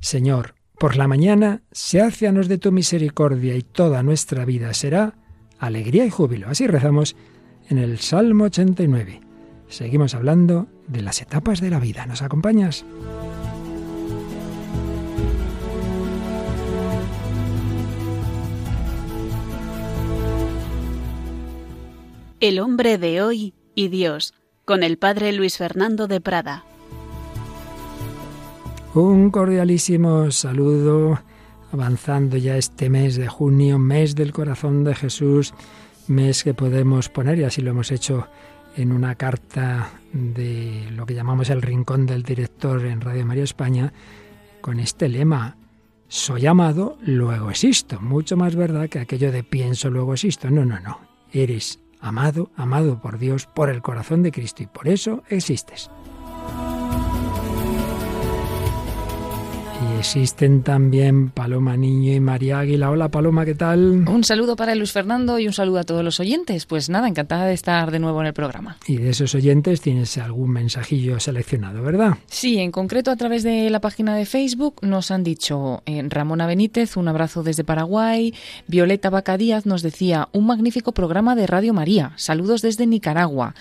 Señor, por la mañana se nos de tu misericordia y toda nuestra vida será alegría y júbilo. Así rezamos en el Salmo 89. Seguimos hablando de las etapas de la vida. ¿Nos acompañas? El hombre de hoy y Dios, con el padre Luis Fernando de Prada. Un cordialísimo saludo, avanzando ya este mes de junio, mes del corazón de Jesús, mes que podemos poner, y así lo hemos hecho en una carta de lo que llamamos el rincón del director en Radio María España, con este lema, soy amado, luego existo. Mucho más verdad que aquello de pienso, luego existo. No, no, no. Eres amado, amado por Dios, por el corazón de Cristo y por eso existes. Existen también Paloma Niño y María Águila. Hola Paloma, ¿qué tal? Un saludo para Luis Fernando y un saludo a todos los oyentes. Pues nada, encantada de estar de nuevo en el programa. Y de esos oyentes tienes algún mensajillo seleccionado, ¿verdad? Sí, en concreto a través de la página de Facebook nos han dicho eh, Ramona Benítez, un abrazo desde Paraguay. Violeta Vaca Díaz nos decía, un magnífico programa de Radio María. Saludos desde Nicaragua.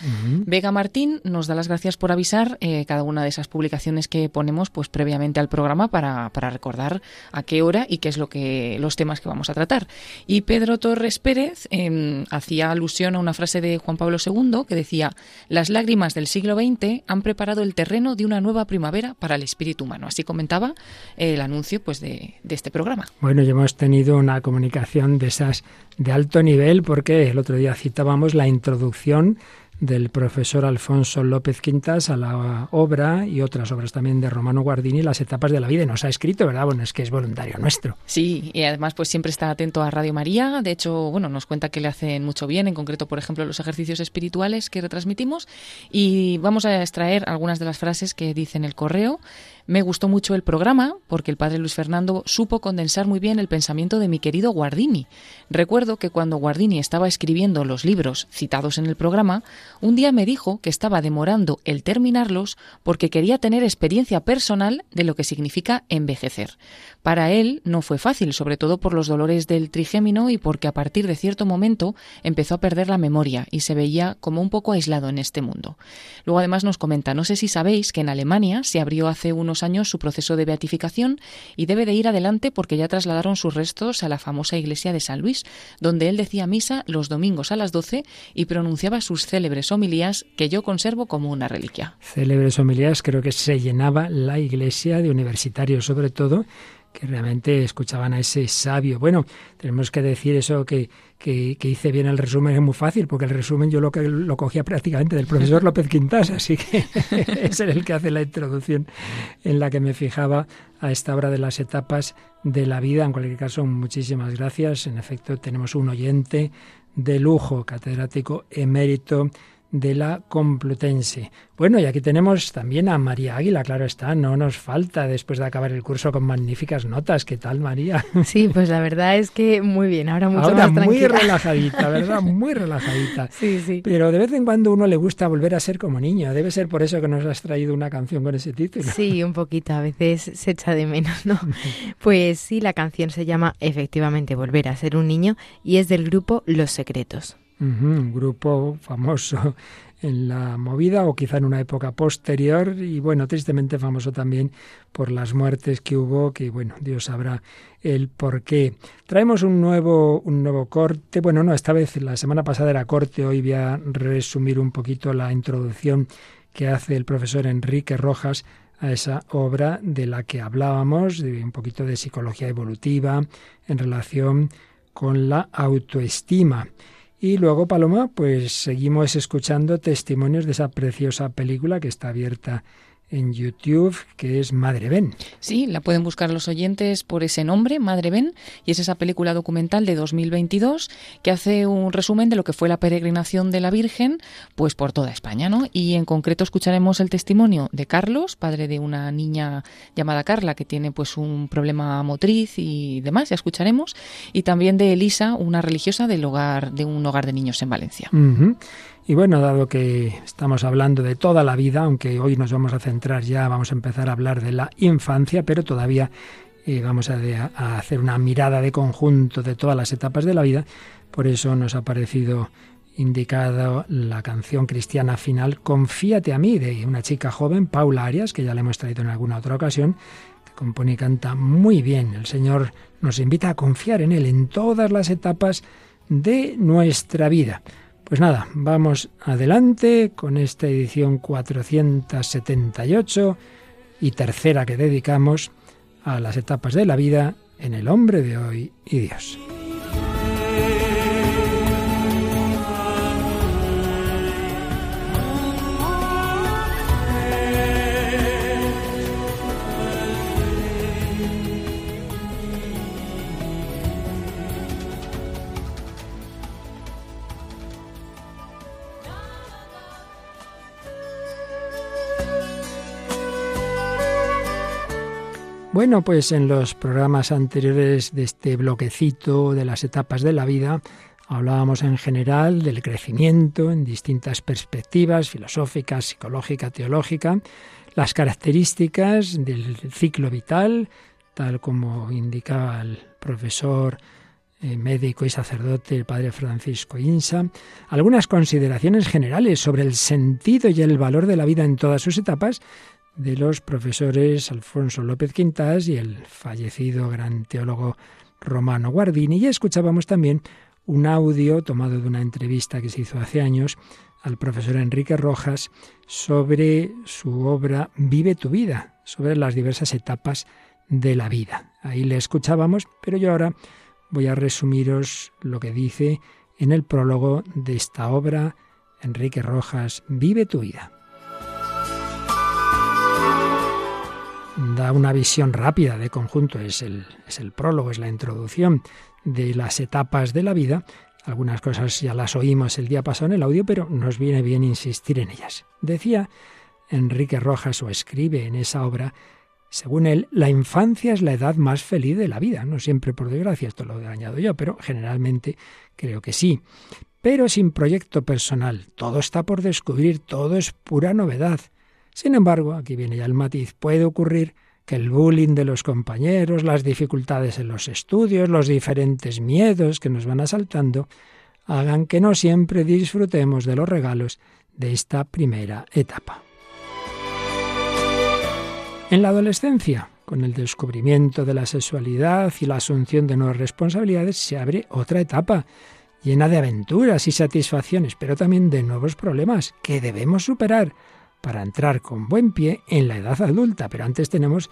Vega Martín nos da las gracias por avisar eh, cada una de esas publicaciones que ponemos pues previamente al programa para para, recordar a qué hora y qué es lo que los temas que vamos a tratar. Y Pedro Torres Pérez em, hacía alusión a una frase de Juan Pablo II que decía: Las lágrimas del siglo XX han preparado el terreno de una nueva primavera para el espíritu humano. Así comentaba el anuncio pues de, de este programa. Bueno, ya hemos tenido una comunicación de esas de alto nivel porque el otro día citábamos la introducción del profesor Alfonso López Quintas a la obra y otras obras también de Romano Guardini, Las etapas de la vida. Y nos ha escrito, ¿verdad? Bueno, es que es voluntario nuestro. Sí, y además pues siempre está atento a Radio María. De hecho, bueno, nos cuenta que le hacen mucho bien, en concreto, por ejemplo, los ejercicios espirituales que retransmitimos. Y vamos a extraer algunas de las frases que dice en el correo. Me gustó mucho el programa porque el padre Luis Fernando supo condensar muy bien el pensamiento de mi querido Guardini. Recuerdo que cuando Guardini estaba escribiendo los libros citados en el programa, un día me dijo que estaba demorando el terminarlos porque quería tener experiencia personal de lo que significa envejecer. Para él no fue fácil, sobre todo por los dolores del trigémino y porque a partir de cierto momento empezó a perder la memoria y se veía como un poco aislado en este mundo. Luego además nos comenta, no sé si sabéis que en Alemania se abrió hace unos años su proceso de beatificación y debe de ir adelante porque ya trasladaron sus restos a la famosa iglesia de San Luis, donde él decía misa los domingos a las 12 y pronunciaba sus célebres homilías que yo conservo como una reliquia. Célebres homilías creo que se llenaba la iglesia de universitarios sobre todo que realmente escuchaban a ese sabio. Bueno, tenemos que decir eso que, que, hice bien el resumen, es muy fácil, porque el resumen yo lo, que, lo cogía prácticamente del profesor López Quintas, así que es el que hace la introducción en la que me fijaba a esta obra de las etapas de la vida. En cualquier caso, muchísimas gracias. En efecto, tenemos un oyente de lujo, catedrático emérito de la Complutense. Bueno, y aquí tenemos también a María Águila, claro está, no nos falta después de acabar el curso con magníficas notas. ¿Qué tal, María? Sí, pues la verdad es que muy bien, ahora mucho ahora más muy relajadita, ¿verdad? Muy relajadita. Sí, sí. Pero de vez en cuando uno le gusta volver a ser como niño. Debe ser por eso que nos has traído una canción con ese título. Sí, un poquito, a veces se echa de menos, ¿no? Pues sí, la canción se llama efectivamente Volver a ser un niño y es del grupo Los Secretos un grupo famoso en la movida o quizá en una época posterior y bueno, tristemente famoso también por las muertes que hubo, que bueno, Dios sabrá el por qué. Traemos un nuevo, un nuevo corte, bueno, no, esta vez la semana pasada era corte, hoy voy a resumir un poquito la introducción que hace el profesor Enrique Rojas a esa obra de la que hablábamos, de un poquito de psicología evolutiva en relación con la autoestima. Y luego, Paloma, pues seguimos escuchando testimonios de esa preciosa película que está abierta en YouTube, que es Madre Ben. Sí, la pueden buscar los oyentes por ese nombre, Madre Ben, y es esa película documental de 2022 que hace un resumen de lo que fue la peregrinación de la Virgen, pues por toda España, ¿no? Y en concreto escucharemos el testimonio de Carlos, padre de una niña llamada Carla que tiene pues un problema motriz y demás, ya escucharemos, y también de Elisa, una religiosa del hogar de un hogar de niños en Valencia. Y bueno, dado que estamos hablando de toda la vida, aunque hoy nos vamos a centrar ya, vamos a empezar a hablar de la infancia, pero todavía eh, vamos a, hacer una mirada de conjunto de todas las etapas de la vida, por eso nos ha parecido indicada la canción cristiana final Confíate a mí, de una chica joven, Paula Arias, que ya le hemos traído en alguna otra ocasión, que compone y canta muy bien. El Señor nos invita a confiar en Él en todas las etapas de nuestra vida. Pues nada, vamos adelante con esta edición 478 y tercera que dedicamos a las etapas de la vida en el hombre de hoy y Dios. Bueno, pues en los programas anteriores de este bloquecito de las etapas de la vida, hablábamos en general del crecimiento en distintas perspectivas filosóficas, psicológica, teológica, las características del ciclo vital, tal como indicaba el profesor eh, médico y sacerdote, el padre Francisco Insa, algunas consideraciones generales sobre el sentido y el valor de la vida en todas sus etapas, de los profesores Alfonso López Quintas y el fallecido gran teólogo Romano Guardini. Y escuchábamos también un audio tomado de una entrevista que se hizo hace años al profesor Enrique Rojas sobre su obra Vive tu vida, sobre las diversas etapas de la vida. Ahí le escuchábamos, pero yo ahora voy a resumiros lo que dice en el prólogo de esta obra, Enrique Rojas, Vive tu vida. Una visión rápida de conjunto, es el, es el prólogo, es la introducción de las etapas de la vida. Algunas cosas ya las oímos el día pasado en el audio, pero nos viene bien insistir en ellas. Decía Enrique Rojas, o escribe en esa obra, según él, la infancia es la edad más feliz de la vida. No siempre por desgracia, esto lo he añadido yo, pero generalmente creo que sí. Pero sin proyecto personal. Todo está por descubrir, todo es pura novedad. Sin embargo, aquí viene ya el matiz, puede ocurrir que el bullying de los compañeros, las dificultades en los estudios, los diferentes miedos que nos van asaltando, hagan que no siempre disfrutemos de los regalos de esta primera etapa. En la adolescencia, con el descubrimiento de la sexualidad y la asunción de nuevas responsabilidades, se abre otra etapa, llena de aventuras y satisfacciones, pero también de nuevos problemas que debemos superar para entrar con buen pie en la edad adulta. Pero antes tenemos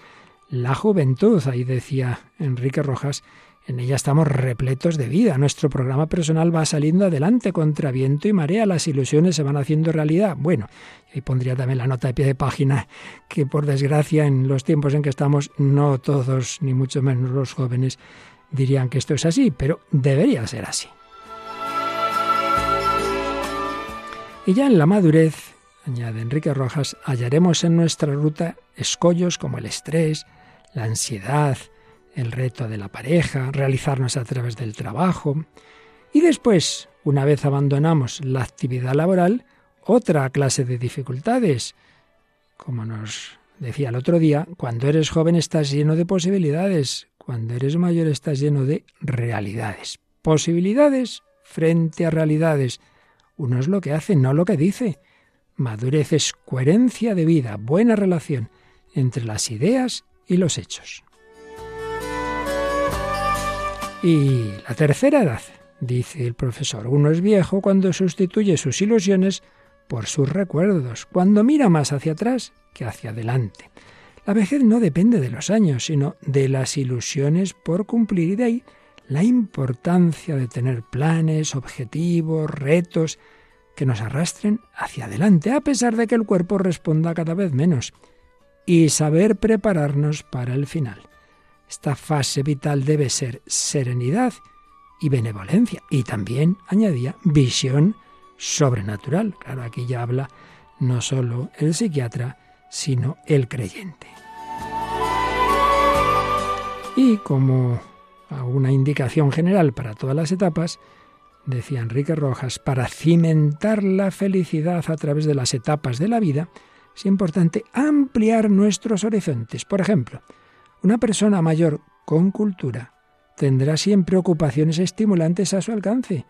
la juventud, ahí decía Enrique Rojas, en ella estamos repletos de vida. Nuestro programa personal va saliendo adelante contra viento y marea. Las ilusiones se van haciendo realidad. Bueno, ahí pondría también la nota de pie de página que por desgracia en los tiempos en que estamos no todos, ni mucho menos los jóvenes, dirían que esto es así, pero debería ser así. Y ya en la madurez añade Enrique Rojas, hallaremos en nuestra ruta escollos como el estrés, la ansiedad, el reto de la pareja, realizarnos a través del trabajo. Y después, una vez abandonamos la actividad laboral, otra clase de dificultades. Como nos decía el otro día, cuando eres joven estás lleno de posibilidades, cuando eres mayor estás lleno de realidades. Posibilidades frente a realidades. Uno es lo que hace, no lo que dice. Madurez es coherencia de vida, buena relación entre las ideas y los hechos. Y la tercera edad, dice el profesor, uno es viejo cuando sustituye sus ilusiones por sus recuerdos, cuando mira más hacia atrás que hacia adelante. La vejez no depende de los años, sino de las ilusiones por cumplir y de ahí la importancia de tener planes, objetivos, retos, que nos arrastren hacia adelante, a pesar de que el cuerpo responda cada vez menos, y saber prepararnos para el final. Esta fase vital debe ser serenidad y benevolencia, y también, añadía, visión sobrenatural. Claro, aquí ya habla no solo el psiquiatra, sino el creyente. Y como una indicación general para todas las etapas, decía Enrique Rojas, para cimentar la felicidad a través de las etapas de la vida, es importante ampliar nuestros horizontes. Por ejemplo, una persona mayor con cultura tendrá siempre ocupaciones estimulantes a su alcance,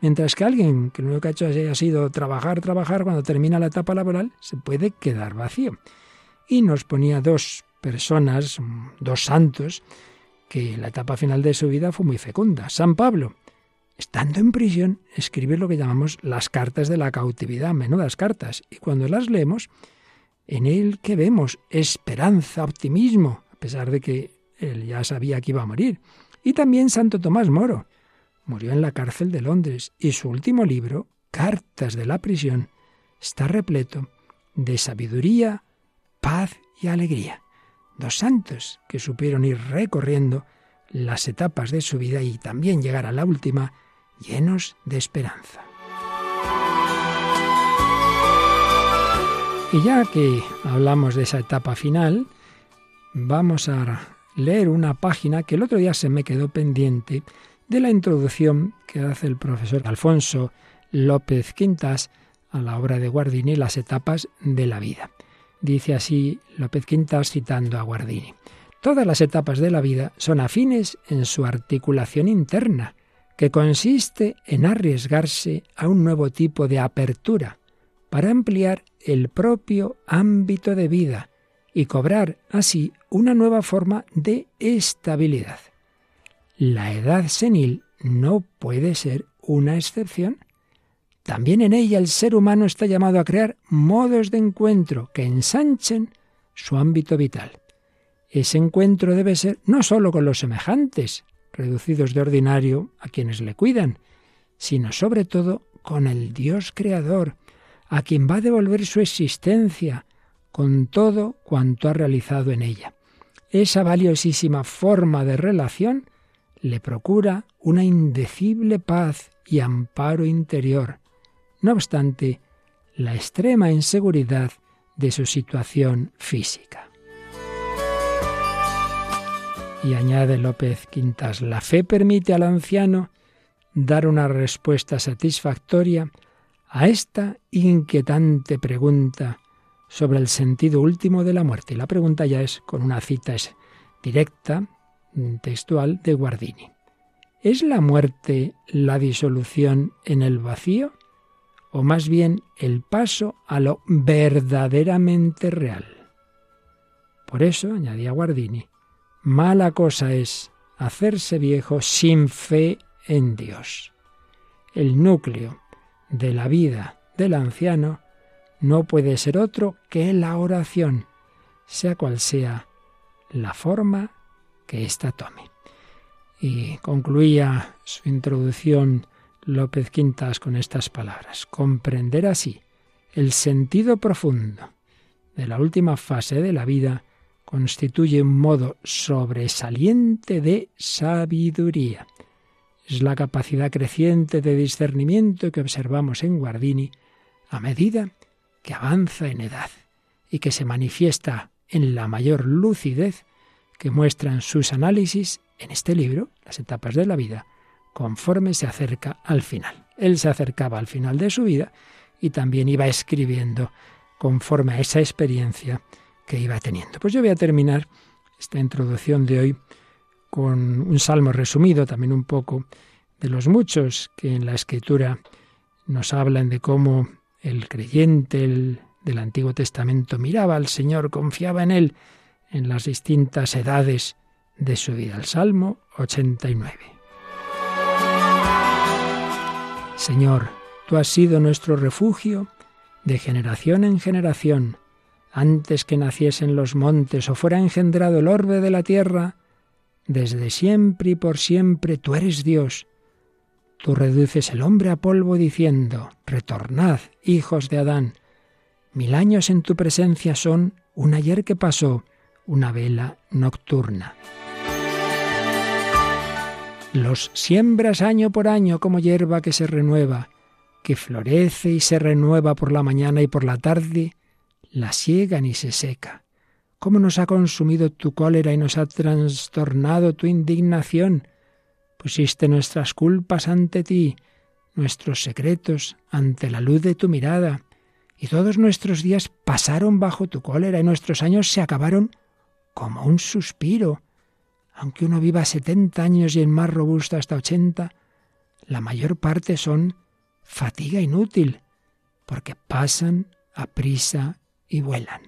mientras que alguien que lo único que ha hecho ha sido trabajar, trabajar, cuando termina la etapa laboral, se puede quedar vacío. Y nos ponía dos personas, dos santos, que la etapa final de su vida fue muy fecunda. San Pablo, estando en prisión, escribe lo que llamamos las cartas de la cautividad, menudas cartas, y cuando las leemos, en él que vemos esperanza, optimismo, a pesar de que él ya sabía que iba a morir. Y también Santo Tomás Moro, murió en la cárcel de Londres, y su último libro, Cartas de la prisión, está repleto de sabiduría, paz y alegría. Dos santos que supieron ir recorriendo las etapas de su vida y también llegar a la última llenos de esperanza. Y ya que hablamos de esa etapa final, vamos a leer una página que el otro día se me quedó pendiente de la introducción que hace el profesor Alfonso López Quintas a la obra de Guardini, Las etapas de la vida. Dice así López Quintas citando a Guardini. Todas las etapas de la vida son afines en su articulación interna, que consiste en arriesgarse a un nuevo tipo de apertura para ampliar el propio ámbito de vida y cobrar así una nueva forma de estabilidad. La edad senil no puede ser una excepción. También en ella el ser humano está llamado a crear modos de encuentro que ensanchen su ámbito vital. Ese encuentro debe ser no sólo con los semejantes, reducidos de ordinario a quienes le cuidan, sino sobre todo con el Dios Creador, a quien va a devolver su existencia con todo cuanto ha realizado en ella. Esa valiosísima forma de relación le procura una indecible paz y amparo interior, no obstante la extrema inseguridad de su situación física. Y añade López Quintas, la fe permite al anciano dar una respuesta satisfactoria a esta inquietante pregunta sobre el sentido último de la muerte. Y la pregunta ya es con una cita directa, textual de Guardini. ¿Es la muerte la disolución en el vacío o más bien el paso a lo verdaderamente real? Por eso, añadía Guardini, Mala cosa es hacerse viejo sin fe en Dios. El núcleo de la vida del anciano no puede ser otro que la oración, sea cual sea la forma que ésta tome. Y concluía su introducción López Quintas con estas palabras. Comprender así el sentido profundo de la última fase de la vida constituye un modo sobresaliente de sabiduría. Es la capacidad creciente de discernimiento que observamos en Guardini a medida que avanza en edad y que se manifiesta en la mayor lucidez que muestran sus análisis en este libro, Las etapas de la vida, conforme se acerca al final. Él se acercaba al final de su vida y también iba escribiendo conforme a esa experiencia que iba teniendo. Pues yo voy a terminar esta introducción de hoy con un salmo resumido, también un poco de los muchos que en la escritura nos hablan de cómo el creyente del Antiguo Testamento miraba al Señor, confiaba en Él en las distintas edades de su vida. El Salmo 89. Señor, tú has sido nuestro refugio de generación en generación antes que naciesen los montes o fuera engendrado el orbe de la tierra, desde siempre y por siempre tú eres Dios. Tú reduces el hombre a polvo diciendo, retornad, hijos de Adán. Mil años en tu presencia son un ayer que pasó, una vela nocturna. Los siembras año por año como hierba que se renueva, que florece y se renueva por la mañana y por la tarde, la siegan y se seca. ¿Cómo nos ha consumido tu cólera y nos ha trastornado tu indignación? Pusiste nuestras culpas ante ti, nuestros secretos ante la luz de tu mirada, y todos nuestros días pasaron bajo tu cólera y nuestros años se acabaron como un suspiro. Aunque uno viva setenta años y el más robusto hasta ochenta, la mayor parte son fatiga inútil, porque pasan a prisa y vuelan.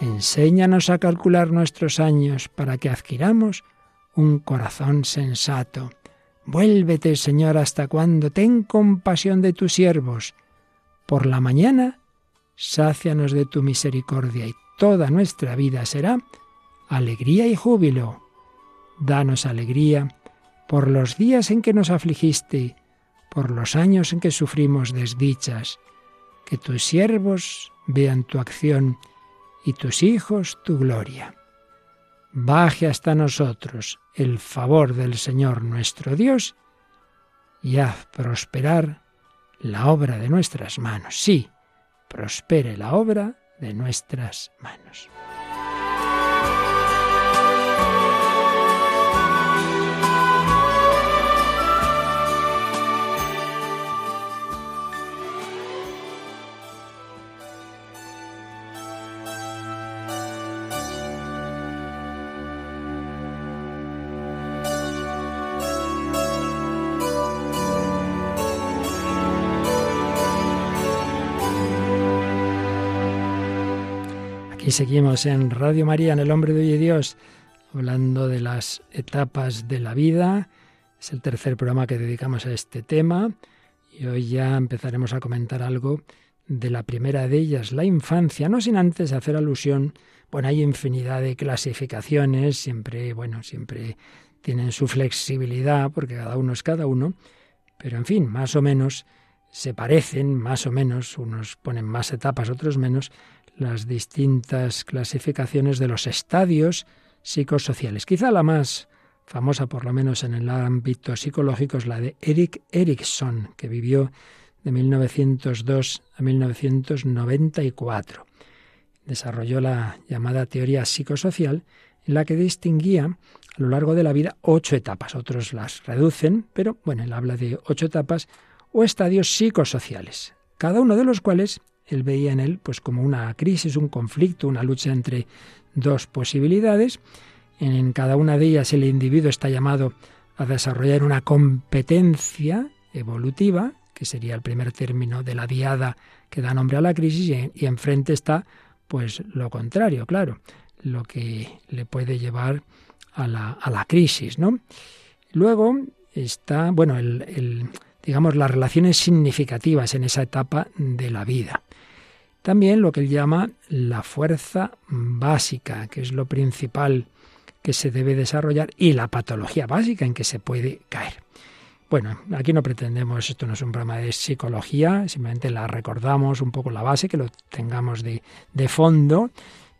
Enséñanos a calcular nuestros años para que adquiramos un corazón sensato. Vuélvete, Señor, hasta cuando ten compasión de tus siervos. Por la mañana, sácianos de tu misericordia y toda nuestra vida será alegría y júbilo. Danos alegría por los días en que nos afligiste, por los años en que sufrimos desdichas. Que tus siervos vean tu acción y tus hijos tu gloria. Baje hasta nosotros el favor del Señor nuestro Dios y haz prosperar la obra de nuestras manos. Sí, prospere la obra de nuestras manos. Y seguimos en Radio María, en El Hombre de Hoy Dios, hablando de las etapas de la vida. Es el tercer programa que dedicamos a este tema y hoy ya empezaremos a comentar algo de la primera de ellas, la infancia, no sin antes hacer alusión, bueno, hay infinidad de clasificaciones, siempre, bueno, siempre tienen su flexibilidad, porque cada uno es cada uno, pero en fin, más o menos se parecen, más o menos, unos ponen más etapas, otros menos, las distintas clasificaciones de los estadios psicosociales. Quizá la más famosa, por lo menos en el ámbito psicológico, es la de Eric Erikson, que vivió de 1902 a 1994. Desarrolló la llamada teoría psicosocial, en la que distinguía a lo largo de la vida ocho etapas. Otros las reducen, pero bueno, él habla de ocho etapas o estadios psicosociales, cada uno de los cuales él veía en él pues como una crisis, un conflicto, una lucha entre dos posibilidades. En cada una de ellas el individuo está llamado a desarrollar una competencia evolutiva, que sería el primer término de la diada que da nombre a la crisis, y, enfrente está pues lo contrario, claro, lo que le puede llevar a la, a la crisis, ¿no? Luego está, bueno, el, digamos, las relaciones significativas en esa etapa de la vida. También lo que él llama la fuerza básica, que es lo principal que se debe desarrollar, y la patología básica en que se puede caer. Bueno, aquí no pretendemos, esto no es un programa de psicología, simplemente la recordamos un poco la base, que lo tengamos de, de fondo,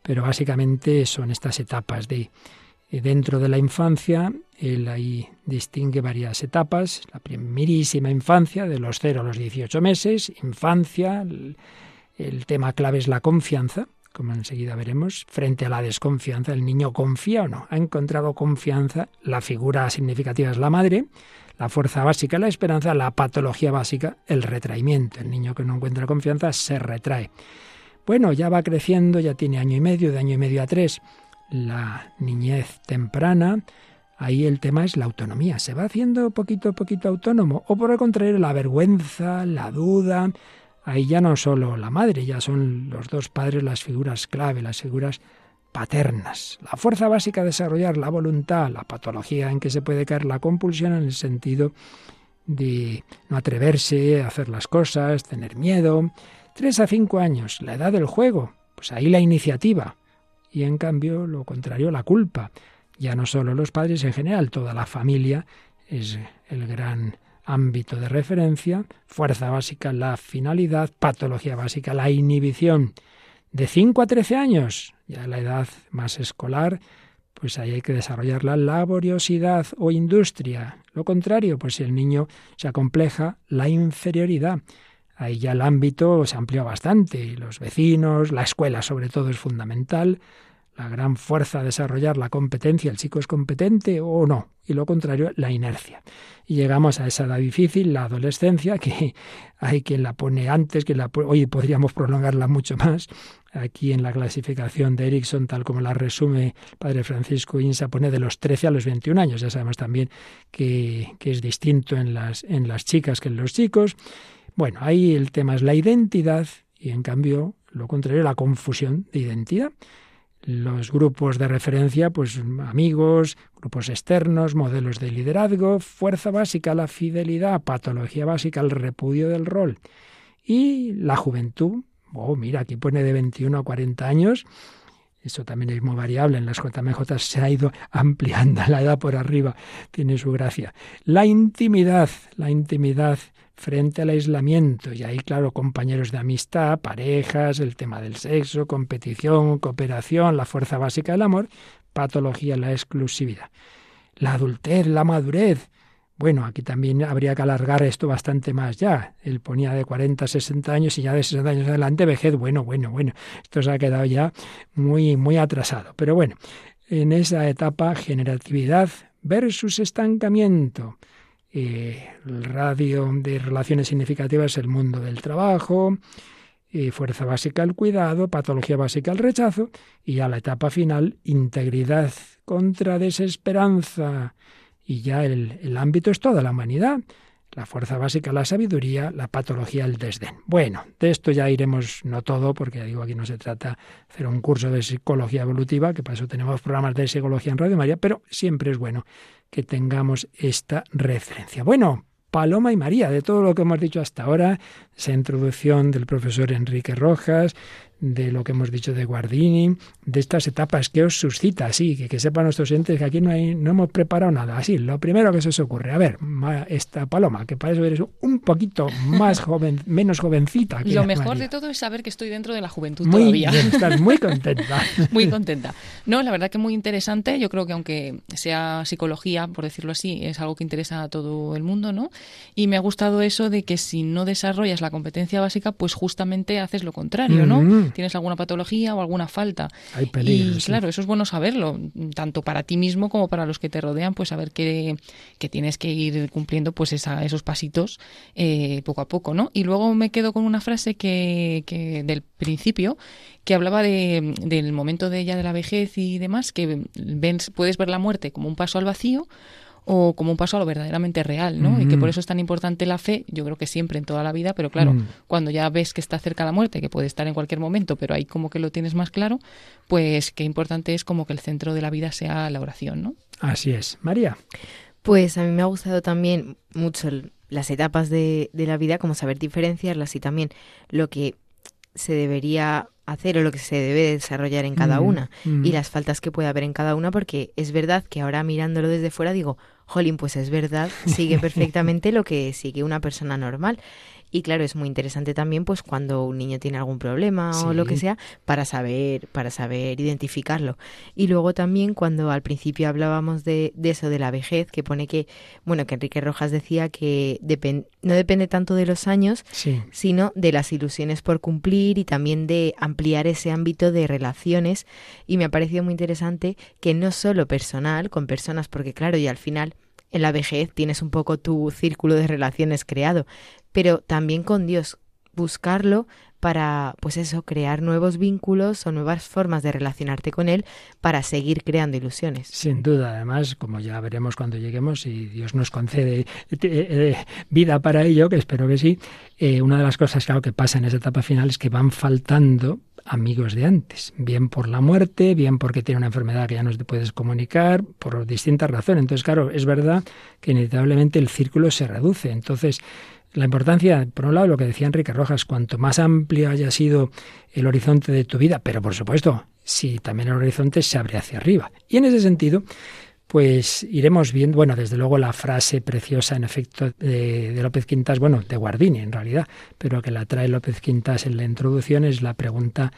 pero básicamente son estas etapas de dentro de la infancia, él ahí distingue varias etapas, la primerísima infancia, de los 0 a los 18 meses, infancia, el tema clave es la confianza, como enseguida veremos, frente a la desconfianza. ¿El niño confía o no? ¿Ha encontrado confianza? La figura significativa es la madre, la fuerza básica la esperanza, la patología básica el retraimiento. El niño que no encuentra confianza se retrae. Bueno, ya va creciendo, ya tiene año y medio, de año y medio a tres, la niñez temprana. Ahí el tema es la autonomía. ¿Se va haciendo poquito a poquito autónomo? O por el contrario, la vergüenza, la duda, Ahí ya no solo la madre, ya son los dos padres las figuras clave, las figuras paternas. La fuerza básica de desarrollar la voluntad, la patología en que se puede caer la compulsión en el sentido de no atreverse a hacer las cosas, tener miedo. Tres a cinco años, la edad del juego, pues ahí la iniciativa. Y en cambio, lo contrario, la culpa. Ya no solo los padres en general, toda la familia es el gran ámbito de referencia, fuerza básica, la finalidad, patología básica, la inhibición. De 5 a 13 años, ya la edad más escolar, pues ahí hay que desarrollar la laboriosidad o industria. Lo contrario, pues si el niño se acompleja, la inferioridad. Ahí ya el ámbito se amplió bastante. Los vecinos, la escuela sobre todo es fundamental, la gran fuerza a desarrollar la competencia, el chico es competente o no, y lo contrario, la inercia. Y llegamos a esa edad difícil, la adolescencia, que hay quien la pone antes, que la hoy podríamos prolongarla mucho más. Aquí en la clasificación de Erickson, tal como la resume el padre Francisco Insa, pone de los 13 a los 21 años. Ya sabemos también que, que es distinto en las, en las chicas que en los chicos. Bueno, ahí el tema es la identidad y en cambio lo contrario, la confusión de identidad los grupos de referencia, pues amigos, grupos externos, modelos de liderazgo, fuerza básica, la fidelidad, patología básica, el repudio del rol. Y la juventud, oh, mira, aquí pone de 21 a 40 años, eso también es muy variable, en las JMJ se ha ido ampliando la edad por arriba, tiene su gracia. La intimidad, la intimidad frente al aislamiento. Y ahí, claro, compañeros de amistad, parejas, el tema del sexo, competición, cooperación, la fuerza básica del amor, patología, la exclusividad. La adultez, la madurez. Bueno, aquí también habría que alargar esto bastante más ya. Él ponía de 40 60 años y ya de 60 años adelante vejez. Bueno, bueno, bueno. Esto se ha quedado ya muy, muy atrasado. Pero bueno, en esa etapa, generatividad versus estancamiento. El radio de relaciones significativas el mundo del trabajo, eh, fuerza básica el cuidado, patología básica el rechazo y a la etapa final integridad contra desesperanza y ya el, el ámbito es toda la humanidad. La fuerza básica, la sabiduría, la patología, el desdén. Bueno, de esto ya iremos, no todo, porque ya digo, aquí no se trata de hacer un curso de psicología evolutiva, que para eso tenemos programas de psicología en Radio María, pero siempre es bueno que tengamos esta referencia. Bueno, Paloma y María, de todo lo que hemos dicho hasta ahora, esa introducción del profesor Enrique Rojas, de lo que hemos dicho de Guardini, de estas etapas que os suscita, así, que, que sepan nuestros entes que aquí no, hay, no hemos preparado nada, así, lo primero que se os ocurre, a ver, esta Paloma, que para eso eres un poquito más joven, menos jovencita. lo mejor de todo es saber que estoy dentro de la juventud muy todavía. Bien, estás muy contenta. muy contenta. No, la verdad que muy interesante, yo creo que aunque sea psicología, por decirlo así, es algo que interesa a todo el mundo, ¿no? Y me ha gustado eso de que si no desarrollas la competencia básica, pues justamente haces lo contrario, ¿no? Mm. Tienes alguna patología o alguna falta. Hay peligro, y claro, eso es bueno saberlo, tanto para ti mismo como para los que te rodean, pues saber que, que tienes que ir cumpliendo pues esa, esos pasitos eh, poco a poco, ¿no? Y luego me quedo con una frase que, que del principio que hablaba de, del momento de ya de la vejez y demás, que ven, puedes ver la muerte como un paso al vacío o como un paso a lo verdaderamente real, ¿no? Y que por eso es tan importante la fe, yo creo que siempre en toda la vida, pero claro, cuando ya ves que está cerca la muerte, que puede estar en cualquier momento, pero ahí como que lo tienes más claro, pues qué importante es como que el centro de la vida sea la oración, ¿no? Así es. María. Pues a mí me ha gustado también mucho las etapas de, de la vida, como saber diferenciarlas y también lo que se debería hacer o lo que se debe desarrollar en cada una y las faltas que puede haber en cada una porque es verdad que ahora mirándolo desde fuera digo, jolín, pues es verdad, sigue perfectamente lo que sigue una persona normal. Y claro, es muy interesante también pues cuando un niño tiene algún problema o lo que sea para saber para saber identificarlo. Y luego también cuando al principio hablábamos de, de eso de la vejez, que pone que bueno, que Enrique Rojas decía que no depende tanto de los años, sino de las ilusiones por cumplir y también de ampliar ese ámbito de relaciones. Y me ha parecido muy interesante que no solo personal con personas porque claro, y al final en la vejez tienes un poco tu círculo de relaciones creado, pero también con Dios, buscarlo para, pues eso, crear nuevos vínculos o nuevas formas de relacionarte con Él para seguir creando ilusiones. Sin duda, además, como ya veremos cuando lleguemos, y Dios nos concede eh, eh, vida para ello, que espero que sí, eh, una de las cosas claro, que pasa en esa etapa final es que van faltando amigos de antes, bien por la muerte, bien porque tiene una enfermedad que ya no te puedes comunicar, por distintas razones. Entonces, claro, es verdad que inevitablemente el círculo se reduce. Entonces, la importancia, por un lado, lo que decía Enrique Rojas, cuanto más amplio haya sido el horizonte de tu vida, pero por supuesto, si también el horizonte se abre hacia arriba. Y en ese sentido, pues iremos viendo, bueno, desde luego la frase preciosa en efecto de, de, López Quintas, bueno, de Guardini en realidad, pero que la trae López Quintas en la introducción es la pregunta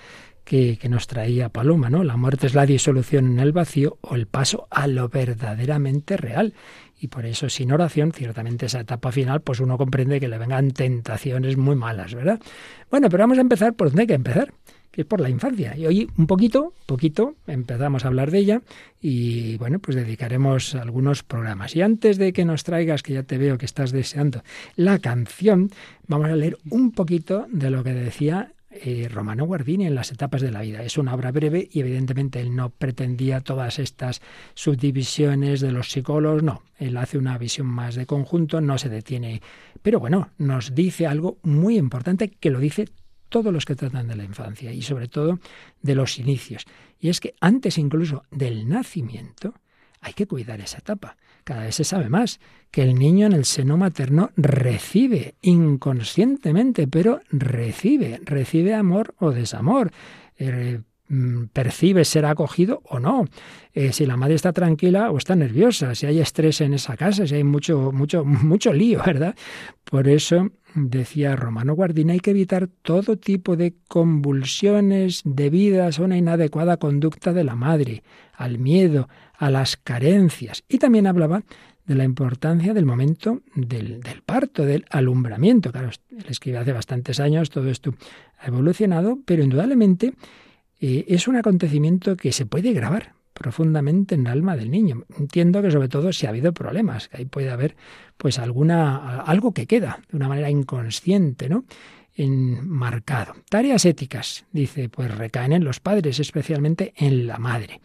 que, que, nos traía Paloma, ¿no? La muerte es la disolución en el vacío o el paso a lo verdaderamente real y por eso sin oración, ciertamente esa etapa final, pues uno comprende que le vengan tentaciones muy malas, ¿verdad? Bueno, pero vamos a empezar por donde hay que empezar, que es por la infancia. Y hoy un poquito, poquito, empezamos a hablar de ella y bueno, pues dedicaremos algunos programas. Y antes de que nos traigas, que ya te veo que estás deseando, la canción, vamos a leer un poquito de lo que decía eh, Romano Guardini en las etapas de la vida. Es una obra breve y evidentemente él no pretendía todas estas subdivisiones de los psicólogos, no, él hace una visión más de conjunto, no se detiene, pero bueno, nos dice algo muy importante que lo dice todos los que tratan de la infancia y sobre todo de los inicios. Y es que antes incluso del nacimiento hay que cuidar esa etapa. Cada vez se sabe más que el niño en el seno materno recibe inconscientemente, pero recibe, recibe amor o desamor. Eh, mm, percibe ser acogido o no, eh, si la madre está tranquila o está nerviosa, si hay estrés en esa casa, si hay mucho, mucho, mucho lío, ¿verdad? Por eso decía Romano Guardina, hay que evitar todo tipo de convulsiones debidas a una inadecuada conducta de la madre, al miedo, a las carencias. Y también hablaba de la importancia del momento del, parto, del alumbramiento. Claro, él escribe hace bastantes años, todo esto ha evolucionado, pero indudablemente eh, es un acontecimiento que se puede grabar profundamente en el alma del niño. Entiendo que sobre todo si ha habido problemas, que ahí puede haber pues alguna algo que queda de una manera inconsciente, ¿no? Enmarcado. Tareas éticas, dice, pues recaen en los padres, especialmente en la madre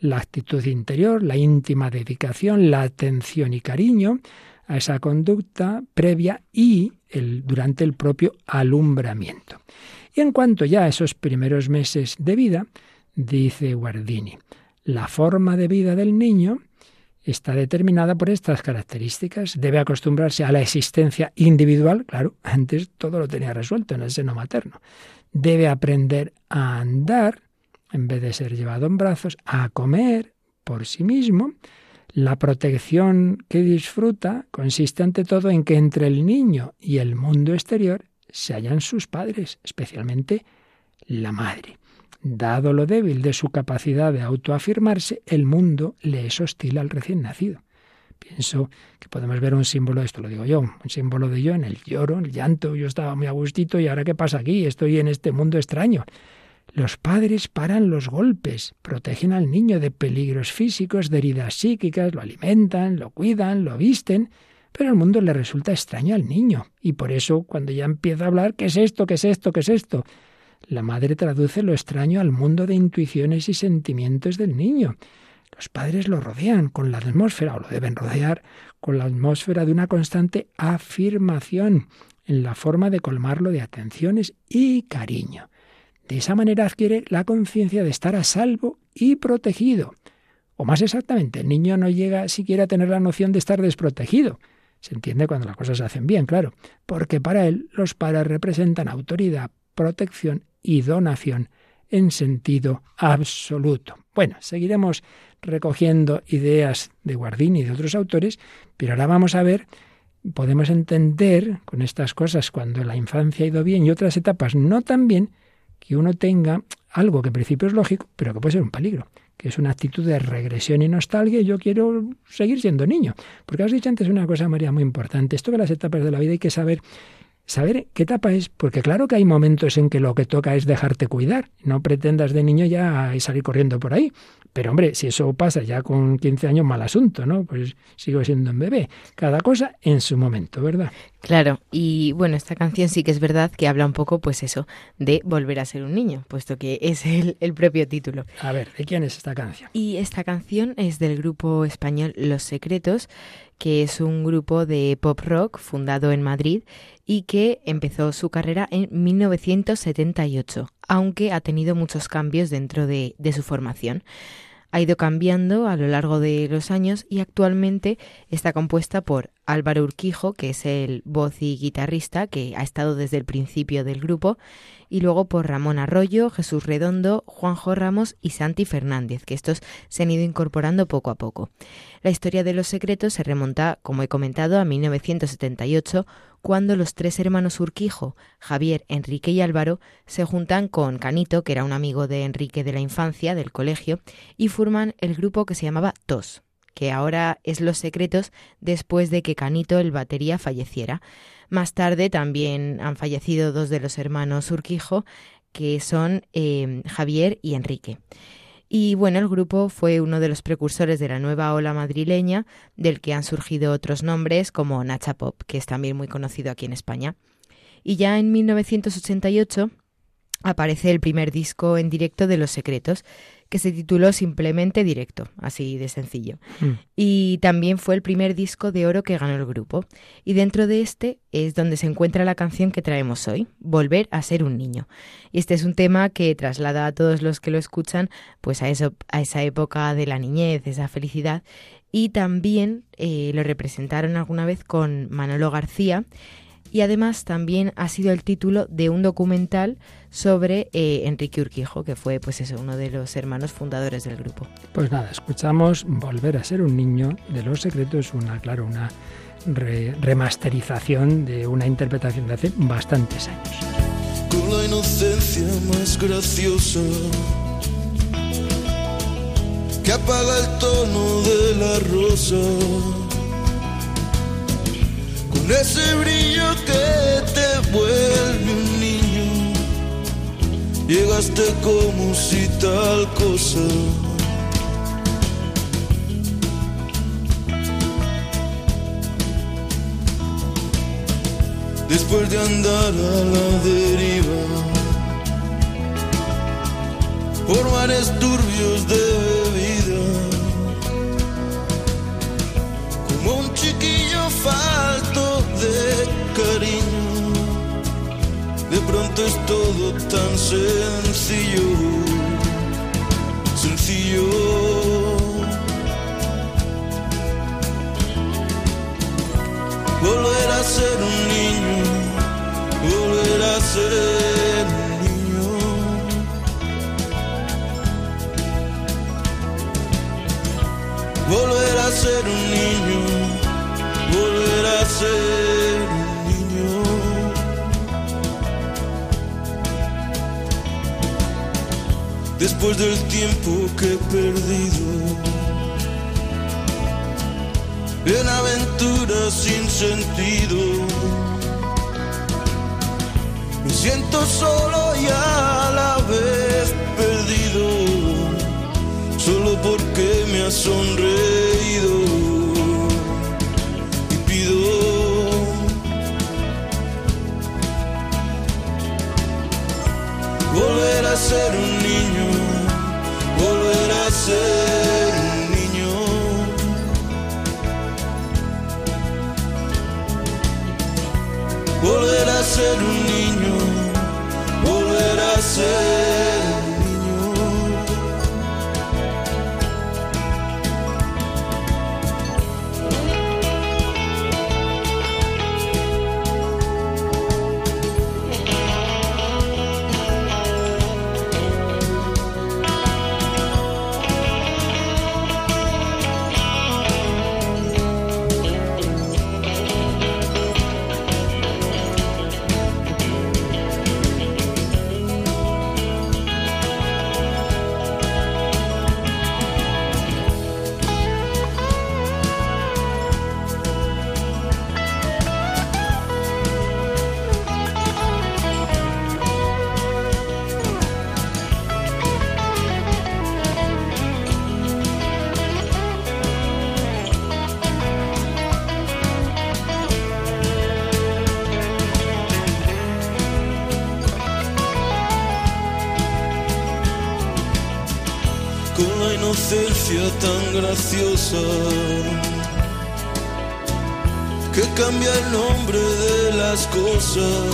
la actitud interior, la íntima dedicación, la atención y cariño a esa conducta previa y el, durante el propio alumbramiento. Y en cuanto ya a esos primeros meses de vida, dice Guardini, la forma de vida del niño está determinada por estas características. Debe acostumbrarse a la existencia individual, claro, antes todo lo tenía resuelto en el seno materno. Debe aprender a andar, en vez de ser llevado en brazos, a comer por sí mismo. La protección que disfruta consiste ante todo en que entre el niño y el mundo exterior se hallan sus padres, especialmente la madre. Dado lo débil de su capacidad de autoafirmarse, el mundo le es hostil al recién nacido. Pienso que podemos ver un símbolo, esto lo digo yo, un símbolo de yo en el lloro, el llanto, yo estaba muy a gustito y ahora qué pasa aquí, estoy en este mundo extraño. Los padres paran los golpes, protegen al niño de peligros físicos, de heridas psíquicas, lo alimentan, lo cuidan, lo visten, pero el mundo le resulta extraño al niño. Y por eso, cuando ya empieza a hablar, ¿qué es esto? ¿Qué es esto? ¿Qué es esto? La madre traduce lo extraño al mundo de intuiciones y sentimientos del niño. Los padres lo rodean con la atmósfera, o lo deben rodear, con la atmósfera de una constante afirmación, en la forma de colmarlo de atenciones y cariño. De esa manera adquiere la conciencia de estar a salvo y protegido. O más exactamente, el niño no llega siquiera a tener la noción de estar desprotegido. Se entiende cuando las cosas se hacen bien, claro, porque para él los padres representan autoridad, protección y donación en sentido absoluto. Bueno, seguiremos recogiendo ideas de Guardini y de otros autores, pero ahora vamos a ver, podemos entender con estas cosas cuando la infancia ha ido bien y otras etapas no tan bien, que uno tenga algo que en principio es lógico, pero que puede ser un peligro, que es una actitud de regresión y nostalgia, yo quiero seguir siendo niño. Porque has dicho antes una cosa, María, muy importante, esto de las etapas de la vida hay que saber saber qué etapa es, porque claro que hay momentos en que lo que toca es dejarte cuidar, no pretendas de niño ya salir corriendo por ahí. Pero hombre, si eso pasa ya con 15 años, mal asunto, ¿no? Pues sigo siendo un bebé. Cada cosa en su momento, ¿verdad? Claro, y bueno, esta canción sí que es verdad que habla un poco, pues eso, de volver a ser un niño, puesto que es el, el propio título. A ver, ¿de quién es esta canción? Y esta canción es del grupo español Los Secretos, que es un grupo de pop rock fundado en Madrid y que empezó su carrera en 1978, aunque ha tenido muchos cambios dentro de, de su formación. Ha ido cambiando a lo largo de los años y actualmente está compuesta por Álvaro Urquijo, que es el voz y guitarrista que ha estado desde el principio del grupo, y luego por Ramón Arroyo, Jesús Redondo, Juanjo Ramos y Santi Fernández, que estos se han ido incorporando poco a poco. La historia de los secretos se remonta, como he comentado, a 1978, cuando los tres hermanos Urquijo, Javier, Enrique y Álvaro, se juntan con Canito, que era un amigo de Enrique de la infancia, del colegio, y forman el grupo que se llamaba TOS, que ahora es Los Secretos después de que Canito, el batería, falleciera. Más tarde también han fallecido dos de los hermanos Urquijo, que son eh, Javier y Enrique. Y bueno, el grupo fue uno de los precursores de la nueva ola madrileña, del que han surgido otros nombres como Nacha Pop, que es también muy conocido aquí en España. Y ya en 1988 aparece el primer disco en directo de Los Secretos, que se tituló simplemente Directo, así de sencillo. Mm. Y también fue el primer disco de oro que ganó el grupo. Y dentro de este es donde se encuentra la canción que traemos hoy, Volver a ser un niño. Y este es un tema que traslada a todos los que lo escuchan pues a, eso, a esa época de la niñez, esa felicidad. Y también eh, lo representaron alguna vez con Manolo García y además también ha sido el título de un documental sobre eh, Enrique Urquijo, que fue pues eso, uno de los hermanos fundadores del grupo. Pues nada, escuchamos Volver a ser un niño de los secretos, una, claro, una remasterización de una interpretación de hace bastantes años. Con la inocencia más graciosa que apaga el tono de la rosa ese brillo que te vuelve un niño. Llegaste como si tal cosa. Después de andar a la deriva por mares turbios de tan sencillo, sencillo. Volver a ser un niño, volver a ser un niño. Volver a ser un niño, volver a ser después del tiempo que he perdido. En aventuras sin sentido, me siento solo y a la vez perdido, solo porque me ha sonreído. Y pido volver a ser un niño ser un niño. Volver a ser un niño, volver a ser que cambia el nombre de las cosas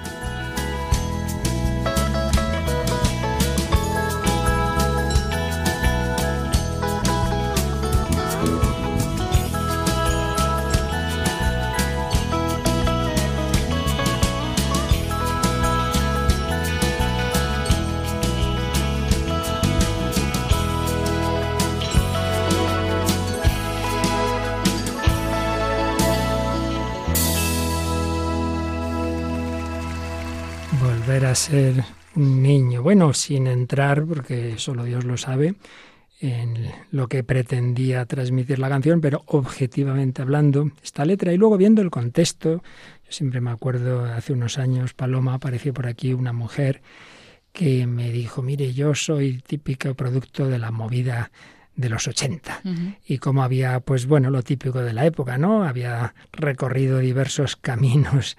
Ser un niño. Bueno, sin entrar, porque solo Dios lo sabe, en lo que pretendía transmitir la canción, pero objetivamente hablando, esta letra y luego viendo el contexto, yo siempre me acuerdo hace unos años, Paloma, apareció por aquí una mujer que me dijo, mire, yo soy típico producto de la movida de los 80 y como había pues bueno lo típico de la época no había recorrido diversos caminos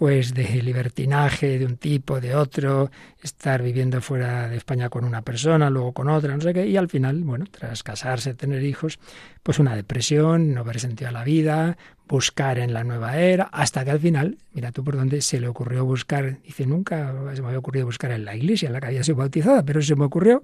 pues de libertinaje de un tipo, de otro, estar viviendo fuera de España con una persona, luego con otra, no sé qué, y al final, bueno, tras casarse, tener hijos, pues una depresión, no haber sentido la vida, buscar en la nueva era, hasta que al final, mira tú por dónde se le ocurrió buscar, dice, nunca se me había ocurrido buscar en la iglesia, en la que había sido bautizada, pero se me ocurrió,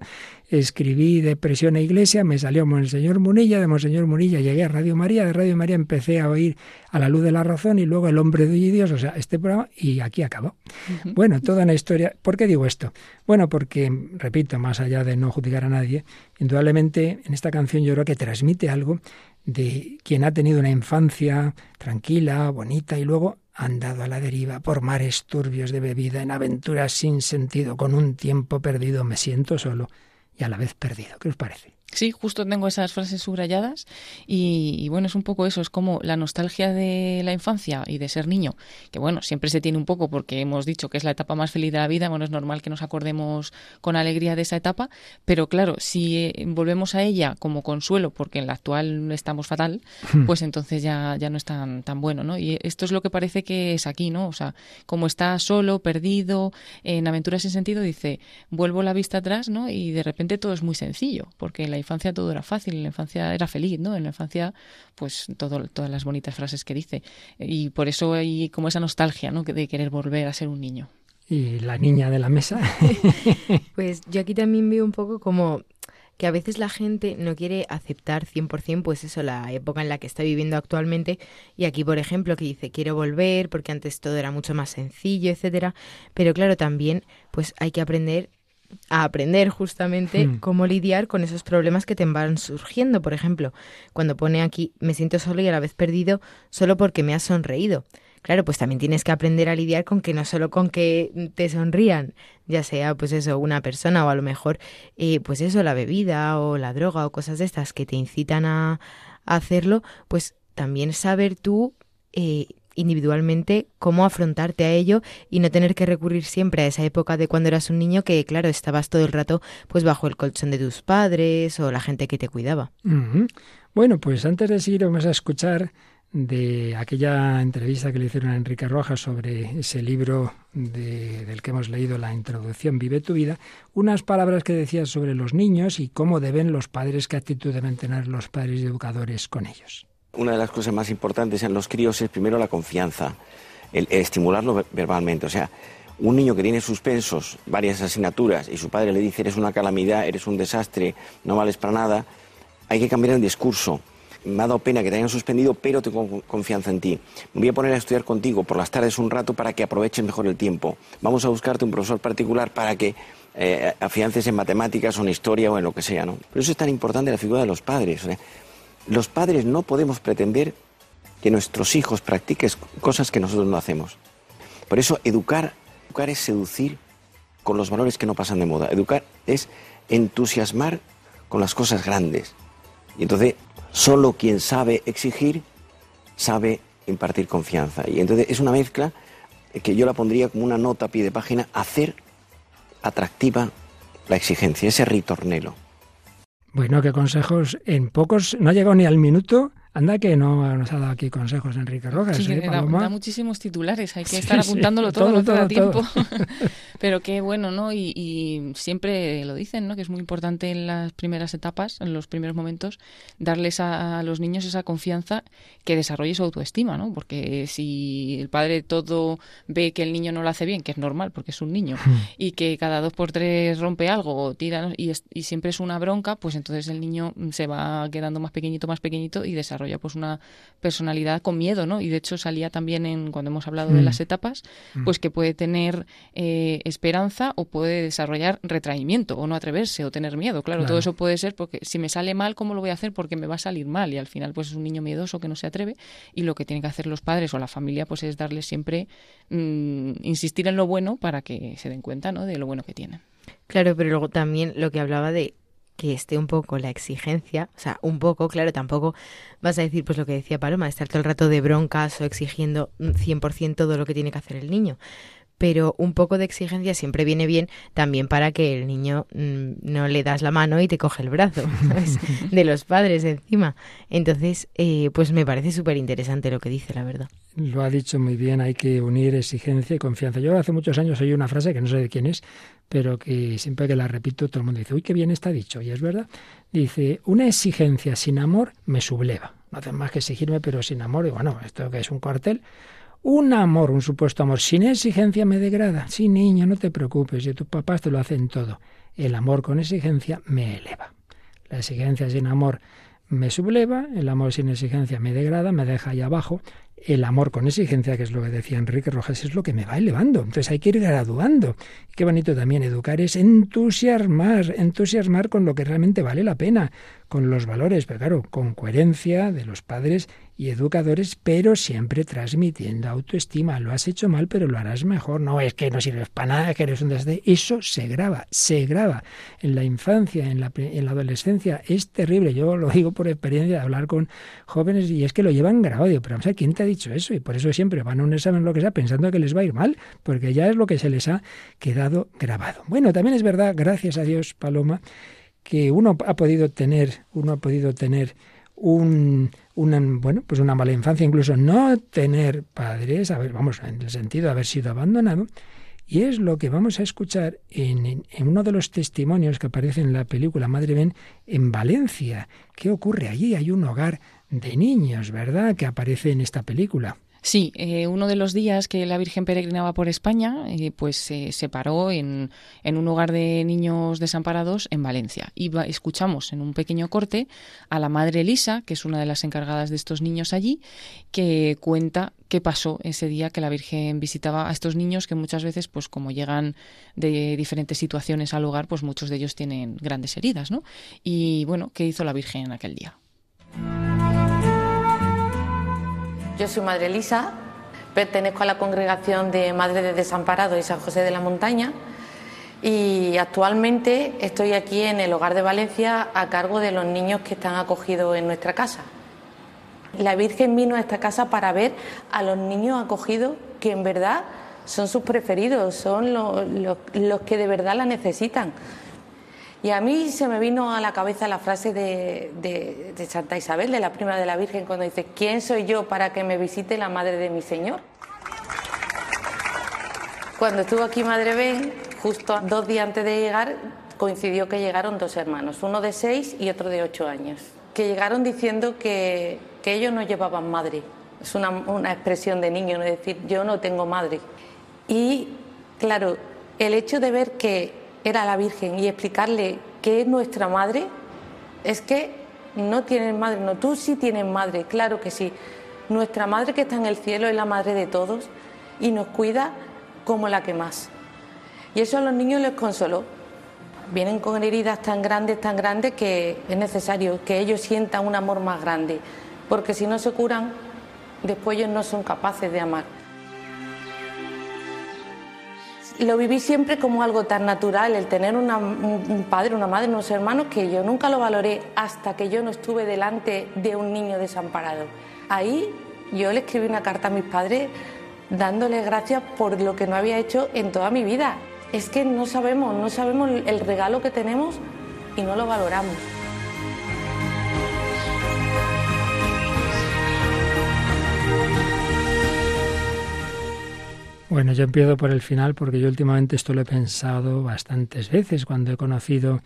escribí depresión e iglesia, me salió Monseñor Munilla, de Monseñor Munilla llegué a Radio María, de Radio María empecé a oír a la luz de la razón y luego el hombre de Dios, o sea, este programa, y aquí acabó. Bueno, toda una historia. ¿Por qué digo esto? Bueno, porque, repito, más allá de no juzgar a nadie, indudablemente en esta canción yo creo que transmite algo de quien ha tenido una infancia tranquila, bonita y luego han dado a la deriva por mares turbios de bebida, en aventuras sin sentido, con un tiempo perdido, me siento solo y a la vez perdido. ¿Qué os parece? Sí, justo tengo esas frases subrayadas y, bueno, es un poco eso, es como la nostalgia de la infancia y de ser niño, que bueno, siempre se tiene un poco porque hemos dicho que es la etapa más feliz de la vida, bueno, es normal que nos acordemos con alegría de esa etapa, pero claro, si eh, volvemos a ella como consuelo porque en la actual estamos fatal, hmm. pues entonces ya, ya no es tan, tan bueno, ¿no? Y esto es lo que parece que es aquí, ¿no? O sea, como está solo, perdido, en aventuras sin sentido, dice, vuelvo la vista atrás, ¿no? Y de repente todo es muy sencillo, porque la infancia todo era fácil, en la infancia era feliz, ¿no? En la infancia, pues todo, todas las bonitas frases que dice. Y por eso hay como esa nostalgia, ¿no? De querer volver a ser un niño. ¿Y la niña de la mesa? pues yo aquí también veo un poco como que a veces la gente no quiere aceptar 100% pues eso, la época en la que está viviendo actualmente y aquí por ejemplo que dice quiero volver porque antes todo era mucho más sencillo, etcétera, pero claro, también pues hay que aprender a aprender justamente hmm. cómo lidiar con esos problemas que te van surgiendo. Por ejemplo, cuando pone aquí me siento solo y a la vez perdido solo porque me has sonreído. Claro, pues también tienes que aprender a lidiar con que no solo con que te sonrían, ya sea pues eso, una persona o a lo mejor eh, pues eso, la bebida o la droga o cosas de estas que te incitan a, a hacerlo, pues también saber tú eh, individualmente cómo afrontarte a ello y no tener que recurrir siempre a esa época de cuando eras un niño que, claro, estabas todo el rato pues bajo el colchón de tus padres o la gente que te cuidaba. Bueno, pues antes de seguir vamos a escuchar de aquella entrevista que le hicieron a Enrique Rojas sobre ese libro del que hemos leído la introducción Vive tu vida, unas palabras que decía sobre los niños y cómo deben los padres, qué actitud deben tener los padres educadores con ellos una de las cosas más importantes en los críos es primero la confianza, estimularlo verbalmente. O sea, un niño que tiene suspensos varias asignaturas y su padre le dice eres una calamidad, eres un desastre, no vales para nada, hay que cambiar el discurso. Me ha dado pena que te hayan suspendido, pero tengo confianza en ti. Me voy a poner a estudiar contigo por las tardes un rato para que aproveches mejor el tiempo. Vamos a buscarte un profesor particular para que eh, afiances en matemáticas o en historia o en lo que sea. ¿no? Por eso es tan importante la figura de los padres. Los padres no podemos pretender que nuestros hijos practiquen cosas que nosotros no hacemos. Por eso educar, educar es seducir con los valores que no pasan de moda. Educar es entusiasmar con las cosas grandes. Y entonces solo quien sabe exigir sabe impartir confianza. Y entonces es una mezcla que yo la pondría como una nota a pie de página, hacer atractiva la exigencia, ese ritornelo. Bueno, qué consejos. En pocos, no ha llegado ni al minuto Anda que no nos ha dado aquí consejos Enrique Rojas. Sí, ¿eh, da, muchísimos titulares, hay que estar apuntándolo todo, no te da tiempo. Pero qué bueno, ¿no? Y, siempre lo dicen, ¿no? Que es muy importante en las primeras etapas, en los primeros momentos, darles a, los niños esa confianza que desarrolle su autoestima, ¿no? Porque si el padre todo ve que el niño no lo hace bien, que es normal porque es un niño, hmm. y que cada dos por tres rompe algo o tira y, y siempre es una bronca, pues entonces el niño se va quedando más pequeñito, más pequeñito y desarrolla desarrolla pues una personalidad con miedo, ¿no? Y de hecho salía también en cuando hemos hablado de mm. las etapas, mm. pues que puede tener eh, esperanza o puede desarrollar retraimiento o no atreverse o tener miedo. Claro, todo eso puede ser porque si me sale mal, ¿cómo lo voy a hacer? Porque me va a salir mal y al final pues es un niño miedoso que no se atreve y lo que tienen que hacer los padres o la familia pues es darle siempre mm, insistir en lo bueno para que se den cuenta, ¿no? De lo bueno que tienen. Claro, pero luego también lo que hablaba de que esté un poco la exigencia, o sea, un poco, claro, tampoco vas a decir pues lo que decía Paloma, estar todo el rato de broncas o exigiendo 100% todo lo que tiene que hacer el niño, pero un poco de exigencia siempre viene bien también para que el niño mm, no le das la mano y te coge el brazo, ¿sabes? De los padres encima. Entonces, eh, pues me parece súper interesante lo que dice, la verdad. Lo ha dicho muy bien, hay que unir exigencia y confianza. Yo hace muchos años oí una frase que no sé de quién es, pero que siempre que la repito todo el mundo dice, uy, qué bien está dicho, y es verdad. Dice, una exigencia sin amor me subleva. No hace más que exigirme, pero sin amor, y bueno, esto que es un cuartel, un amor, un supuesto amor sin exigencia me degrada. Sí, niño, no te preocupes, y tus papás te lo hacen todo. El amor con exigencia me eleva. La exigencia sin amor me subleva, el amor sin exigencia me degrada, me deja ahí abajo, el amor con exigencia, que es lo que decía Enrique Rojas, es lo que me va elevando. Entonces hay que ir graduando. Qué bonito también educar es entusiasmar, entusiasmar con lo que realmente vale la pena, con los valores, pero claro, con coherencia de los padres y educadores, pero siempre transmitiendo autoestima. Lo has hecho mal, pero lo harás mejor. No es que no sirves para nada, que eres un desde. Eso se graba, se graba. En la infancia, en la, en la adolescencia, es terrible. Yo lo digo por experiencia de hablar con jóvenes y es que lo llevan grabado. Pero vamos a ¿quién te ha dicho eso? Y por eso siempre van a un examen, lo que sea, pensando que les va a ir mal, porque ya es lo que se les ha quedado grabado. Bueno, también es verdad, gracias a Dios, Paloma, que uno ha podido tener, uno ha podido tener un, una, bueno, pues una mala infancia, incluso no tener padres, a ver, vamos, en el sentido de haber sido abandonado, y es lo que vamos a escuchar en, uno de los testimonios que aparece en la película Madre Ben en Valencia. ¿Qué ocurre allí? Hay un hogar de niños, ¿verdad?, que aparece en esta película. Sí, eh, uno de los días que la Virgen peregrinaba por España, eh, pues se paró en, un hogar de niños desamparados en Valencia. Y escuchamos en un pequeño corte a la madre Elisa, que es una de las encargadas de estos niños allí, que cuenta qué pasó ese día que la Virgen visitaba a estos niños que muchas veces, pues como llegan de diferentes situaciones al hogar, pues muchos de ellos tienen grandes heridas, ¿no? Y bueno, ¿qué hizo la Virgen en aquel día? Yo soy Madre Elisa, pertenezco a la congregación de Madres de Desamparados y San José de la Montaña y actualmente estoy aquí en el Hogar de Valencia a cargo de los niños que están acogidos en nuestra casa. La Virgen vino a esta casa para ver a los niños acogidos que en verdad son sus preferidos, son los, que de verdad la necesitan. Y a mí se me vino a la cabeza la frase de, Santa Isabel, de la prima de la Virgen, cuando dice, ¿quién soy yo para que me visite la madre de mi Señor? Cuando estuvo aquí Madre Ben, justo dos días antes de llegar, coincidió que llegaron dos hermanos, uno de seis y otro de ocho años, que llegaron diciendo que, ellos no llevaban madre. Es una, expresión de niño, ¿no? decir, yo no tengo madre. Y claro, el hecho de ver que era la Virgen y explicarle que es nuestra madre, es que no tienen madre, no, tú sí tienes madre, claro que sí. Nuestra madre que está en el cielo es la madre de todos y nos cuida como la que más. Y eso a los niños les consoló. Vienen con heridas tan grandes, tan grandes que es necesario que ellos sientan un amor más grande, porque si no se curan, después ellos no son capaces de amar lo viví siempre como algo tan natural, el tener un padre, una madre, unos hermanos, que yo nunca lo valoré hasta que yo no estuve delante de un niño desamparado. Ahí yo le escribí una carta a mis padres dándoles gracias por lo que no había hecho en toda mi vida. Es que no sabemos, no sabemos el regalo que tenemos y no lo valoramos. Bueno, yo empiezo por el final porque yo últimamente esto lo he pensado bastantes veces cuando he conocido,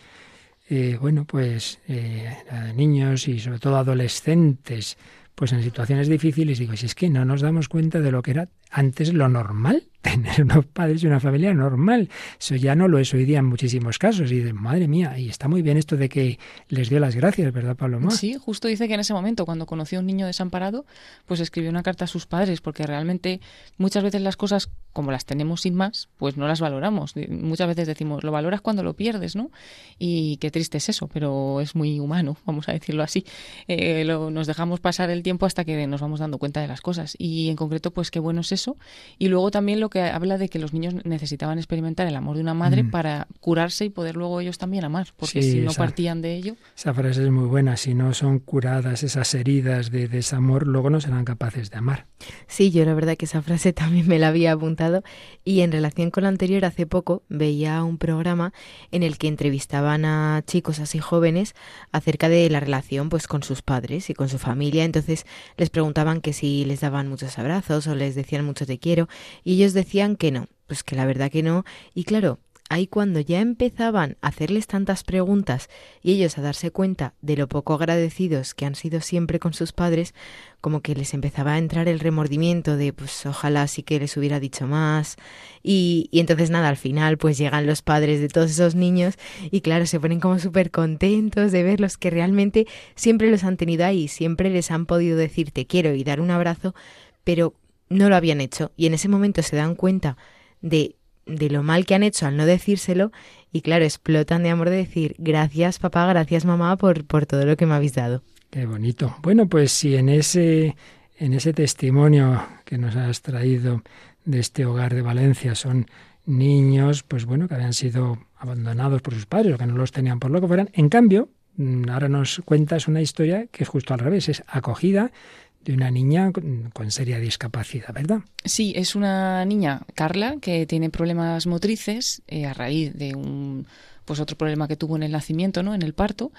eh, bueno, pues eh, niños y sobre todo adolescentes, pues en situaciones difíciles. Digo, si es que no nos damos cuenta de lo que era antes lo normal, tener unos padres y una familia normal. Eso ya no lo es hoy día en muchísimos casos. Y de madre mía, y está muy bien esto de que les dio las gracias, ¿verdad, Pablo? Sí, justo dice que en ese momento, cuando conoció a un niño desamparado, pues escribió una carta a sus padres, porque realmente muchas veces las cosas, como las tenemos sin más, pues no las valoramos. Muchas veces decimos, lo valoras cuando lo pierdes, ¿no? Y qué triste es eso, pero es muy humano, vamos a decirlo así. Eh, lo, nos dejamos pasar el tiempo hasta que nos vamos dando cuenta de las cosas. Y en concreto, pues qué bueno es eso. Y luego también lo que habla de que los niños necesitaban experimentar el amor de una madre mm. para curarse y poder luego ellos también amar, porque si no partían de ello. Esa frase es muy buena, si no son curadas esas heridas de desamor, luego no serán capaces de amar. Sí, yo la verdad que esa frase también me la había apuntado y en relación con la anterior, hace poco veía un programa en el que entrevistaban a chicos así jóvenes acerca de la relación pues con sus padres y con su familia, entonces les preguntaban que si les daban muchos abrazos o les decían mucho te quiero y ellos decían que no, pues que la verdad que no. Y claro, ahí cuando ya empezaban a hacerles tantas preguntas y ellos a darse cuenta de lo poco agradecidos que han sido siempre con sus padres, como que les empezaba a entrar el remordimiento de pues ojalá sí que les hubiera dicho más. Y, y entonces nada, al final pues llegan los padres de todos esos niños y claro, se ponen como súper contentos de verlos que realmente siempre los han tenido ahí, siempre les han podido decir te quiero y dar un abrazo, pero no lo habían hecho y en ese momento se dan cuenta de de lo mal que han hecho al no decírselo y claro, explotan de amor de decir gracias papá, gracias mamá por, por todo lo que me habéis dado. Qué bonito. Bueno, pues si en ese, en ese testimonio que nos has traído de este hogar de Valencia son niños, pues bueno, que habían sido abandonados por sus padres o que no los tenían por lo que fueran. En cambio, mm, ahora nos cuentas una historia que es justo al revés, es acogida de una niña con, seria discapacidad, ¿verdad? Sí, es una niña, Carla, que tiene problemas motrices eh, a raíz de un pues otro problema que tuvo en el nacimiento, ¿no? En el parto.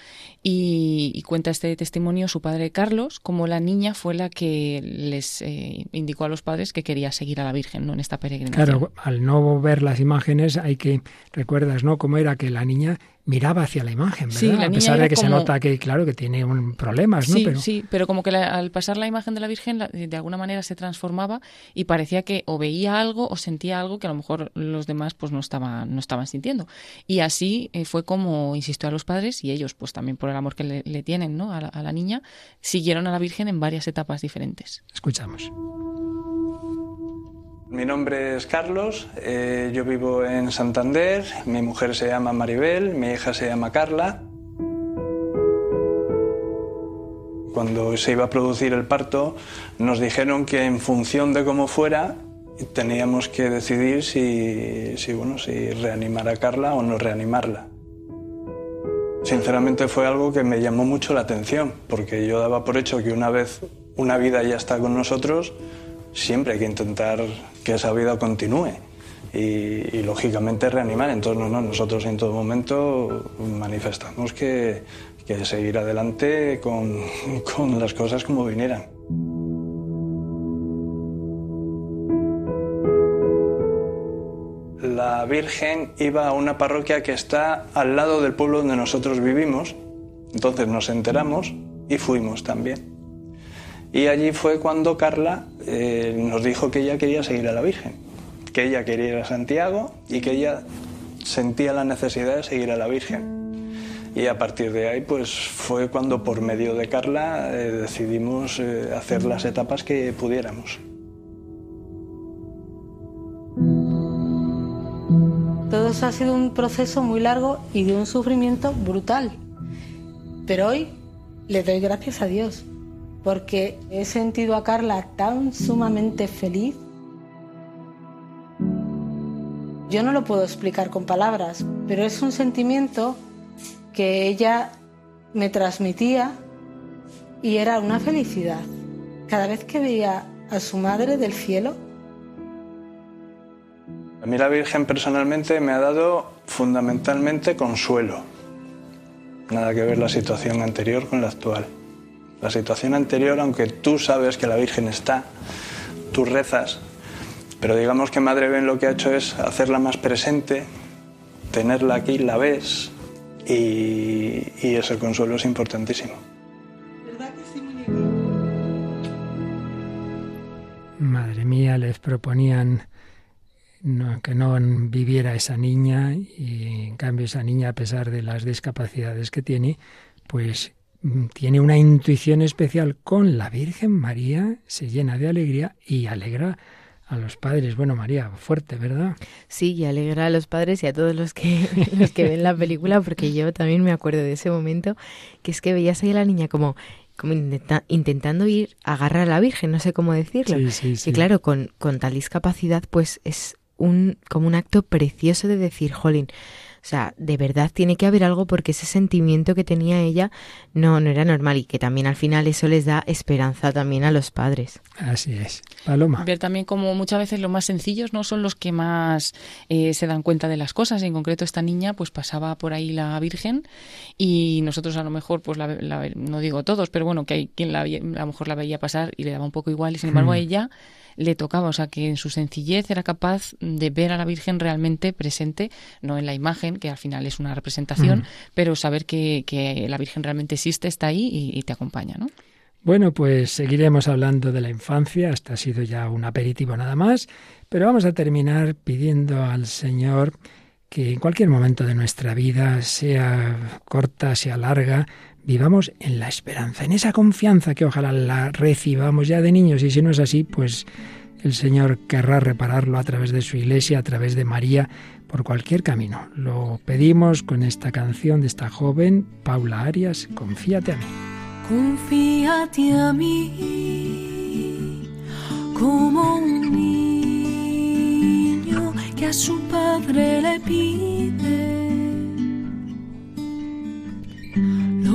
Y, cuenta este testimonio su padre Carlos, como la niña fue la que les eh, indicó a los padres que quería seguir a la Virgen, ¿no? En esta peregrinación. Claro, al no ver las imágenes hay que, recuerdas, ¿no? Cómo era que la niña miraba hacia la imagen, ¿verdad? a pesar de que se nota que, claro, que tiene un problemas, ¿no? Sí, pero... sí, pero como que al pasar la imagen de la Virgen, de alguna manera se transformaba y parecía que o veía algo o sentía algo que a lo mejor los demás pues no estaban, no estaban sintiendo. Y así eh, fue como insistió a los padres y ellos, pues también por el amor que le, tienen, ¿no? A la, a la niña, siguieron a la Virgen en varias etapas diferentes. Escuchamos. Mi nombre es Carlos, eh, yo vivo en Santander, mi mujer se llama Maribel, mi hija se llama Carla. Cuando se iba a producir el parto, nos dijeron que en función de cómo fuera, teníamos que decidir si, bueno, si reanimar a Carla o no reanimarla. Sinceramente fue algo que me llamó mucho la atención, porque yo daba por hecho que una vez una vida ya está con nosotros, siempre hay que intentar que esa vida continúe y, lógicamente reanimar. Entonces no, nosotros en todo momento manifestamos que, que seguir adelante con, con las cosas como vinieran. La Virgen iba a una parroquia que está al lado del pueblo donde nosotros vivimos, entonces nos enteramos y fuimos también. Y allí fue cuando Carla eh, nos dijo que ella quería seguir a la Virgen, que ella quería ir a Santiago y que ella sentía la necesidad de seguir a la Virgen. Y a partir de ahí, pues fue cuando por medio de Carla eh, decidimos eh, hacer las etapas que pudiéramos. Todo eso ha sido un proceso muy largo y de un sufrimiento brutal. Pero hoy le doy gracias a Dios porque he sentido a Carla tan sumamente feliz. Yo no lo puedo explicar con palabras, pero es un sentimiento que ella me transmitía y era una felicidad. Cada vez que veía a su madre del cielo. A mí la Virgen personalmente me ha dado fundamentalmente consuelo. Nada que ver la situación anterior con la actual. La situación anterior, aunque tú sabes que la Virgen está, tú rezas, pero digamos que Madre Ben lo que ha hecho es hacerla más presente, tenerla aquí, la ves, y, ese consuelo es importantísimo. Madre mía, les proponían que no viviera esa niña y en cambio esa niña, a pesar de las discapacidades que tiene, pues tiene una intuición especial con la Virgen María, se llena de alegría y alegra a los padres. Bueno, María, fuerte, ¿verdad? Sí, y alegra a los padres y a todos los que, los que ven la película, porque yo también me acuerdo de ese momento, que es que veías ahí a la niña como como intentando ir a agarrar a la Virgen, no sé cómo decirlo. Y claro, con, con tal discapacidad, pues es un, como un acto precioso de decir, jolín, o sea, de verdad tiene que haber algo porque ese sentimiento que tenía ella no, no era normal y que también al final eso les da esperanza también a los padres. Así es. Paloma. Ver también como muchas veces los más sencillos no son los que más eh, se dan cuenta de las cosas. En concreto esta niña pues pasaba por ahí la Virgen y nosotros a lo mejor pues la, no digo todos, pero bueno, que hay quien la, a lo mejor la veía pasar y le daba un poco igual y sin embargo a hmm. ella le tocaba, o sea que en su sencillez era capaz de ver a la Virgen realmente presente, no en la imagen, que al final es una representación, mm. pero saber que, que, la Virgen realmente existe, está ahí y, te acompaña, ¿no? Bueno, pues seguiremos hablando de la infancia, hasta ha sido ya un aperitivo nada más, pero vamos a terminar pidiendo al Señor que en cualquier momento de nuestra vida, sea corta, sea larga, vivamos en la esperanza, en esa confianza que ojalá la recibamos ya de niños y si no es así, pues el Señor querrá repararlo a través de su iglesia, a través de María, por cualquier camino. Lo pedimos con esta canción de esta joven, Paula Arias, Confíate a mí. Confíate a mí como un niño que a su padre le pide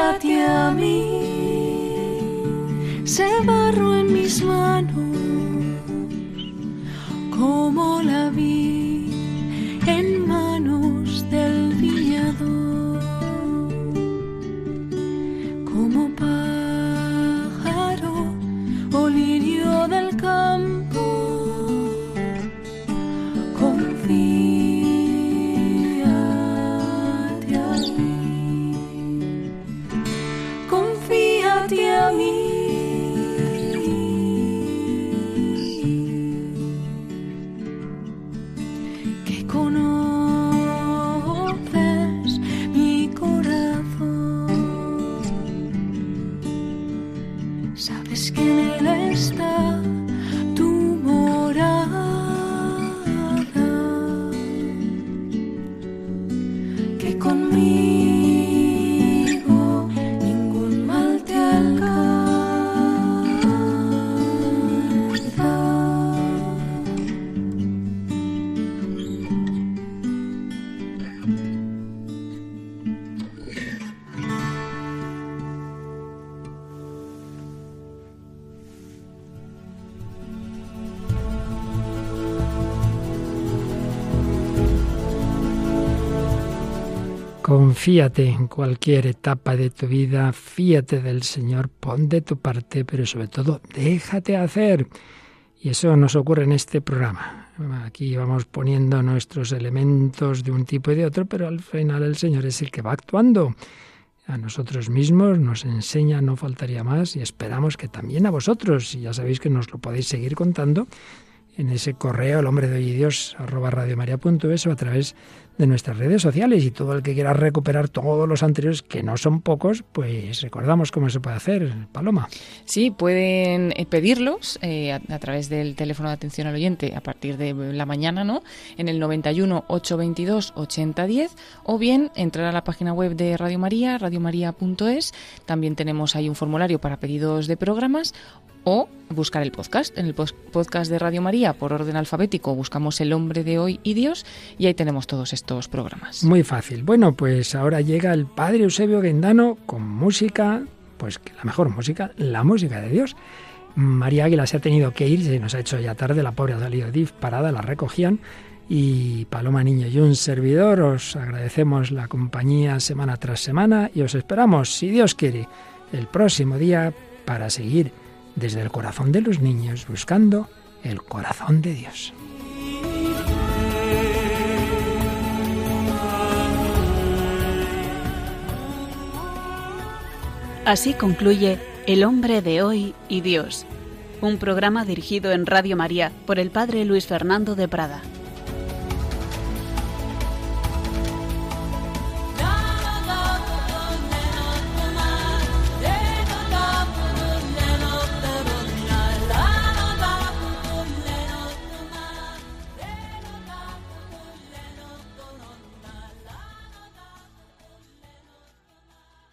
a mí, se barro en mis manos, Confíate en cualquier etapa de tu vida, fíate del Señor, pon de tu parte, pero sobre todo déjate hacer. Y eso nos ocurre en este programa. Aquí vamos poniendo nuestros elementos de un tipo y de otro, pero al final el Señor es el que va actuando. A nosotros mismos nos enseña, no faltaría más, y esperamos que también a vosotros. Y ya sabéis que nos lo podéis seguir contando en ese correo, el hombre de hoy y Dios, arroba radiomaria.es o a través de nuestras redes sociales y todo el que quiera recuperar todos los anteriores, que no son pocos, pues recordamos cómo se puede hacer, Paloma. Sí, pueden eh, pedirlos eh, a, través del teléfono de atención al oyente a partir de la mañana, ¿no? En el 91 822 8010 o bien entrar a la página web de Radio María, radiomaria.es. También tenemos ahí un formulario para pedidos de programas o buscar el podcast. En el podcast de Radio María, por orden alfabético, buscamos El hombre de hoy y Dios y ahí tenemos todos estos programas. Muy fácil. Bueno, pues ahora llega el Padre Eusebio Guendano con música, pues la mejor música, la música de Dios. María Águila se ha tenido que ir, se nos ha hecho ya tarde, la pobre ha salido parada, la recogían. Y Paloma Niño y un servidor, os agradecemos la compañía semana tras semana y os esperamos, si Dios quiere, el próximo día para seguir desde el corazón de los niños buscando el corazón de Dios. Así concluye El hombre de hoy y Dios, un programa dirigido en Radio María por el Padre Luis Fernando de Prada.